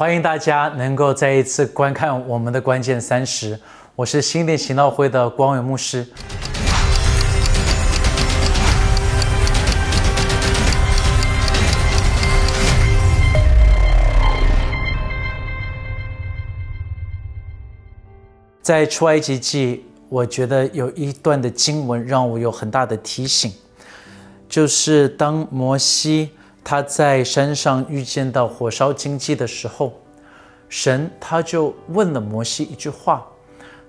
欢迎大家能够再一次观看我们的关键三十，我是新店行道会的光伟牧师。在出埃及记，我觉得有一段的经文让我有很大的提醒，就是当摩西他在山上遇见到火烧荆棘的时候，神他就问了摩西一句话，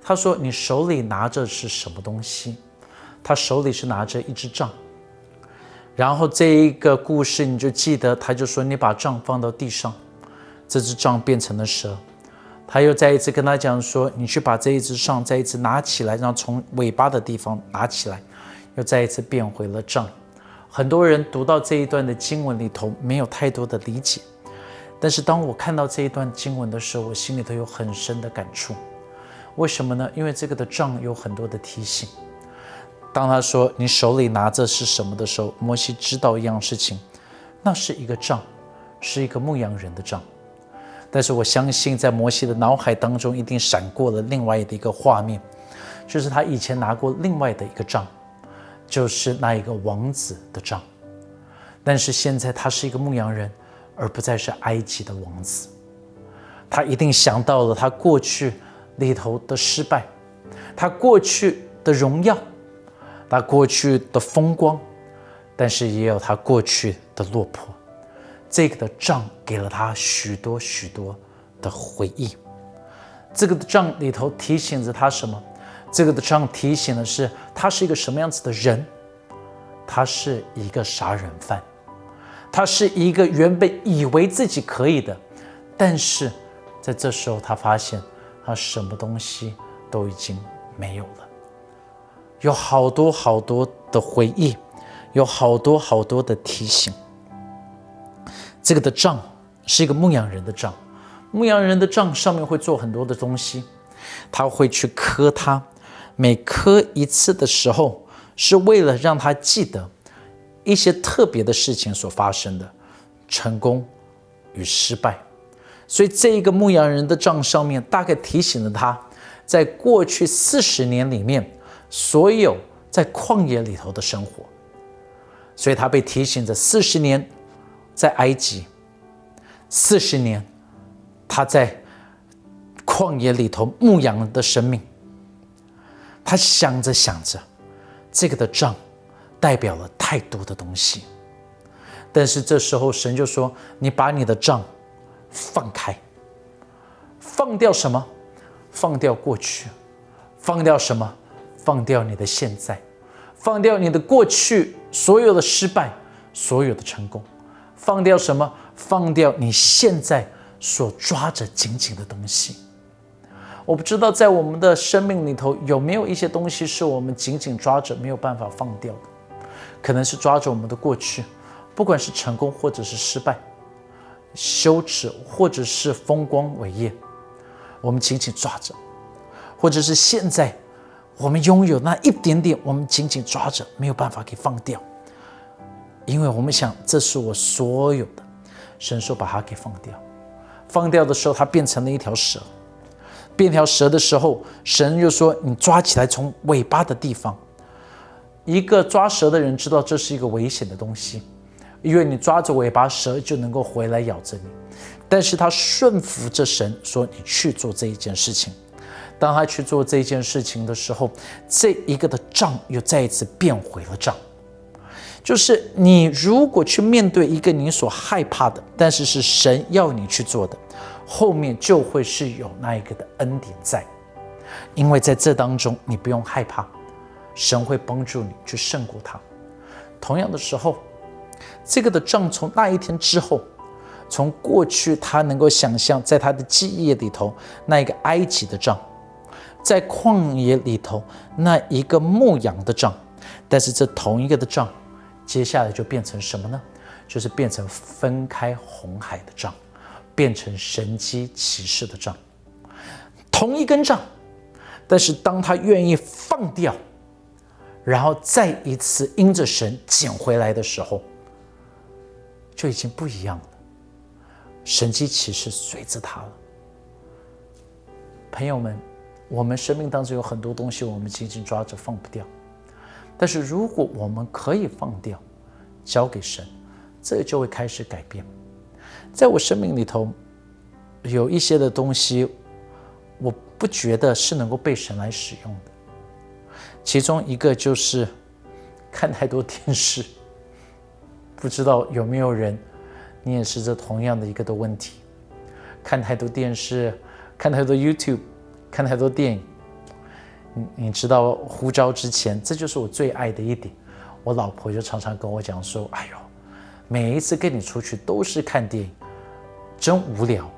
他说：“你手里拿着是什么东西？”他手里是拿着一支杖。然后这一个故事你就记得，他就说：“你把杖放到地上，这支杖变成了蛇。”他又再一次跟他讲说：“你去把这一只杖再一次拿起来，然后从尾巴的地方拿起来，又再一次变回了杖。”很多人读到这一段的经文里头没有太多的理解，但是当我看到这一段经文的时候，我心里头有很深的感触。为什么呢？因为这个的杖有很多的提醒。当他说“你手里拿着是什么”的时候，摩西知道一样事情，那是一个杖，是一个牧羊人的杖。但是我相信，在摩西的脑海当中，一定闪过了另外的一个画面，就是他以前拿过另外的一个杖，就是那一个王子的杖。但是现在他是一个牧羊人，而不再是埃及的王子。他一定想到了他过去里头的失败，他过去的荣耀，他过去的风光，但是也有他过去的落魄。这个的账给了他许多许多的回忆。这个的账里头提醒着他什么？这个的账提醒的是他是一个什么样子的人？他是一个杀人犯，他是一个原本以为自己可以的，但是在这时候他发现他什么东西都已经没有了。有好多好多的回忆，有好多好多的提醒。这个的账是一个牧羊人的账，牧羊人的账上面会做很多的东西，他会去磕它，每磕一次的时候，是为了让他记得一些特别的事情所发生的成功与失败。所以这一个牧羊人的账上面大概提醒了他，在过去四十年里面所有在旷野里头的生活，所以他被提醒着四十年。在埃及四十年，他在旷野里头牧羊的生命。他想着想着，这个的杖代表了太多的东西。但是这时候神就说：“你把你的杖放开，放掉什么？放掉过去，放掉什么？放掉你的现在，放掉你的过去所有的失败，所有的成功。”放掉什么？放掉你现在所抓着紧紧的东西。我不知道在我们的生命里头有没有一些东西是我们紧紧抓着没有办法放掉的。可能是抓着我们的过去，不管是成功或者是失败，羞耻或者是风光伟业，我们紧紧抓着；或者是现在我们拥有那一点点，我们紧紧抓着，没有办法给放掉。因为我们想，这是我所有的。神说把它给放掉，放掉的时候，它变成了一条蛇。变条蛇的时候，神又说：“你抓起来，从尾巴的地方。”一个抓蛇的人知道这是一个危险的东西，因为你抓着尾巴，蛇就能够回来咬着你。但是他顺服着神，说：“你去做这一件事情。”当他去做这件事情的时候，这一个的杖又再一次变回了杖。就是你如果去面对一个你所害怕的，但是是神要你去做的，后面就会是有那一个的恩典在，因为在这当中你不用害怕，神会帮助你去胜过他。同样的时候，这个的杖从那一天之后，从过去他能够想象在他的记忆里头那一个埃及的杖，在旷野里头那一个牧羊的杖，但是这同一个的杖。接下来就变成什么呢？就是变成分开红海的杖，变成神机骑士的杖，同一根杖，但是当他愿意放掉，然后再一次因着神捡回来的时候，就已经不一样了。神机骑士随着他了。朋友们，我们生命当中有很多东西，我们紧紧抓着放不掉。但是如果我们可以放掉，交给神，这就会开始改变。在我生命里头，有一些的东西，我不觉得是能够被神来使用的。其中一个就是看太多电视，不知道有没有人，你也是这同样的一个的问题，看太多电视。看太多 YouTube，看太多电影，你你知道呼召之前，这就是我最爱的一点。我老婆就常常跟我讲说：“哎呦，每一次跟你出去都是看电影，真无聊。”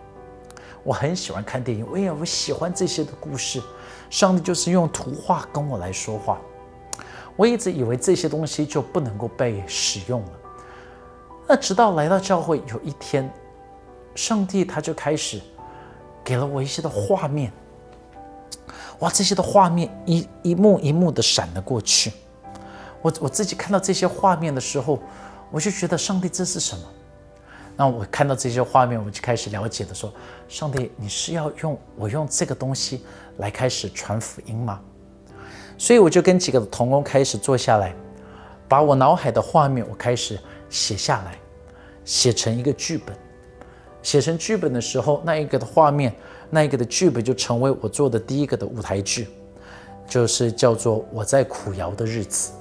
我很喜欢看电影，因为我喜欢这些的故事。上帝就是用图画跟我来说话。我一直以为这些东西就不能够被使用了。那直到来到教会，有一天，上帝他就开始。给了我一些的画面，哇，这些的画面一一幕一幕的闪了过去。我我自己看到这些画面的时候，我就觉得上帝这是什么？那我看到这些画面，我就开始了解的说，上帝，你是要用我用这个东西来开始传福音吗？所以我就跟几个同工开始坐下来，把我脑海的画面我开始写下来，写成一个剧本。写成剧本的时候，那一个的画面，那一个的剧本就成为我做的第一个的舞台剧，就是叫做《我在苦窑的日子》。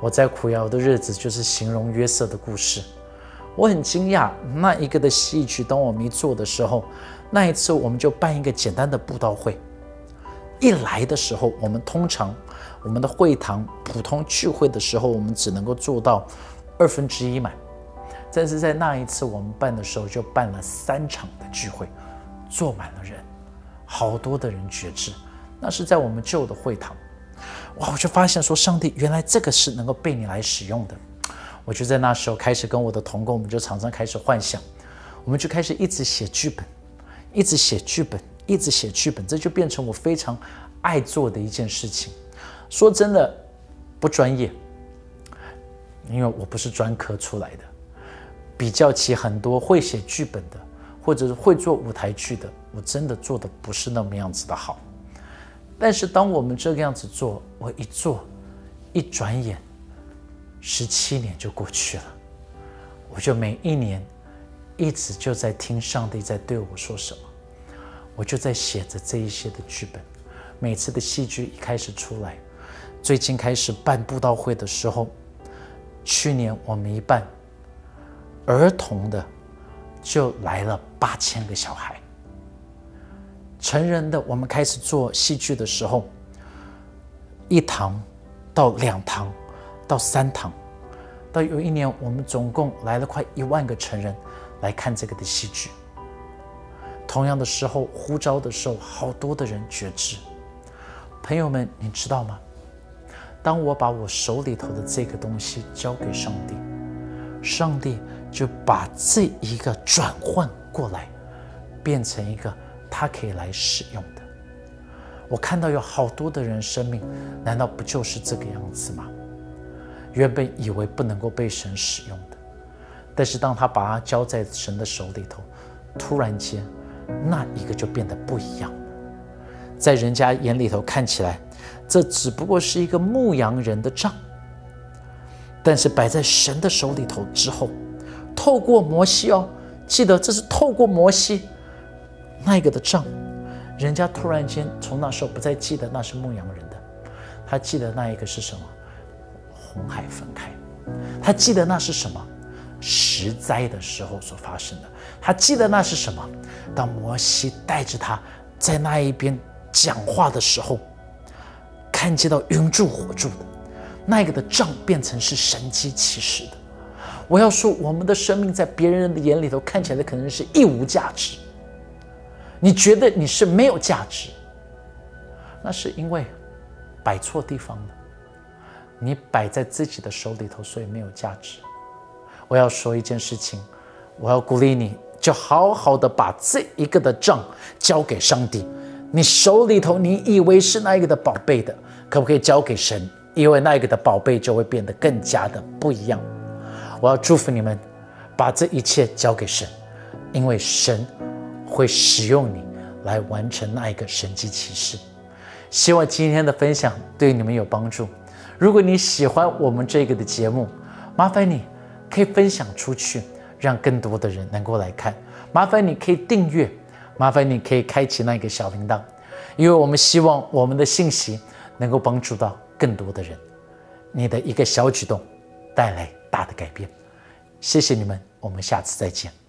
我在苦窑的日子就是形容约瑟的故事。我很惊讶，那一个的戏剧，当我们一做的时候，那一次我们就办一个简单的布道会。一来的时候，我们通常我们的会堂普通聚会的时候，我们只能够做到二分之一满。但是在那一次我们办的时候，就办了三场的聚会，坐满了人，好多的人觉知。那是在我们旧的会堂，哇！我就发现说，上帝原来这个是能够被你来使用的。我就在那时候开始跟我的同工，我们就常常开始幻想，我们就开始一直写剧本，一直写剧本，一直写剧本，这就变成我非常爱做的一件事情。说真的，不专业，因为我不是专科出来的。比较起很多会写剧本的，或者是会做舞台剧的，我真的做的不是那么样子的好。但是当我们这个样子做，我一做，一转眼，十七年就过去了。我就每一年，一直就在听上帝在对我说什么，我就在写着这一些的剧本。每次的戏剧一开始出来，最近开始办布道会的时候，去年我们一办。儿童的就来了八千个小孩，成人的我们开始做戏剧的时候，一堂到两堂到三堂，到有一年我们总共来了快一万个成人来看这个的戏剧。同样的时候呼召的时候，好多的人觉知。朋友们，你知道吗？当我把我手里头的这个东西交给上帝，上帝。就把这一个转换过来，变成一个他可以来使用的。我看到有好多的人生命，难道不就是这个样子吗？原本以为不能够被神使用的，但是当他把它交在神的手里头，突然间，那一个就变得不一样。在人家眼里头看起来，这只不过是一个牧羊人的杖，但是摆在神的手里头之后。透过摩西哦，记得这是透过摩西那个的账，人家突然间从那时候不再记得那是牧羊人的，他记得那一个是什么？红海分开，他记得那是什么？十灾的时候所发生的，他记得那是什么？当摩西带着他在那一边讲话的时候，看见到云柱火柱的，那个的账变成是神机骑士的。我要说，我们的生命在别人的眼里头看起来可能是一无价值。你觉得你是没有价值，那是因为摆错地方了。你摆在自己的手里头，所以没有价值。我要说一件事情，我要鼓励你，就好好的把这一个的账交给上帝。你手里头你以为是那一个的宝贝的，可不可以交给神？因为那一个的宝贝就会变得更加的不一样。我要祝福你们，把这一切交给神，因为神会使用你来完成那一个神迹奇事。希望今天的分享对你们有帮助。如果你喜欢我们这个的节目，麻烦你可以分享出去，让更多的人能够来看。麻烦你可以订阅，麻烦你可以开启那个小铃铛，因为我们希望我们的信息能够帮助到更多的人。你的一个小举动带来大的改变。谢谢你们，我们下次再见。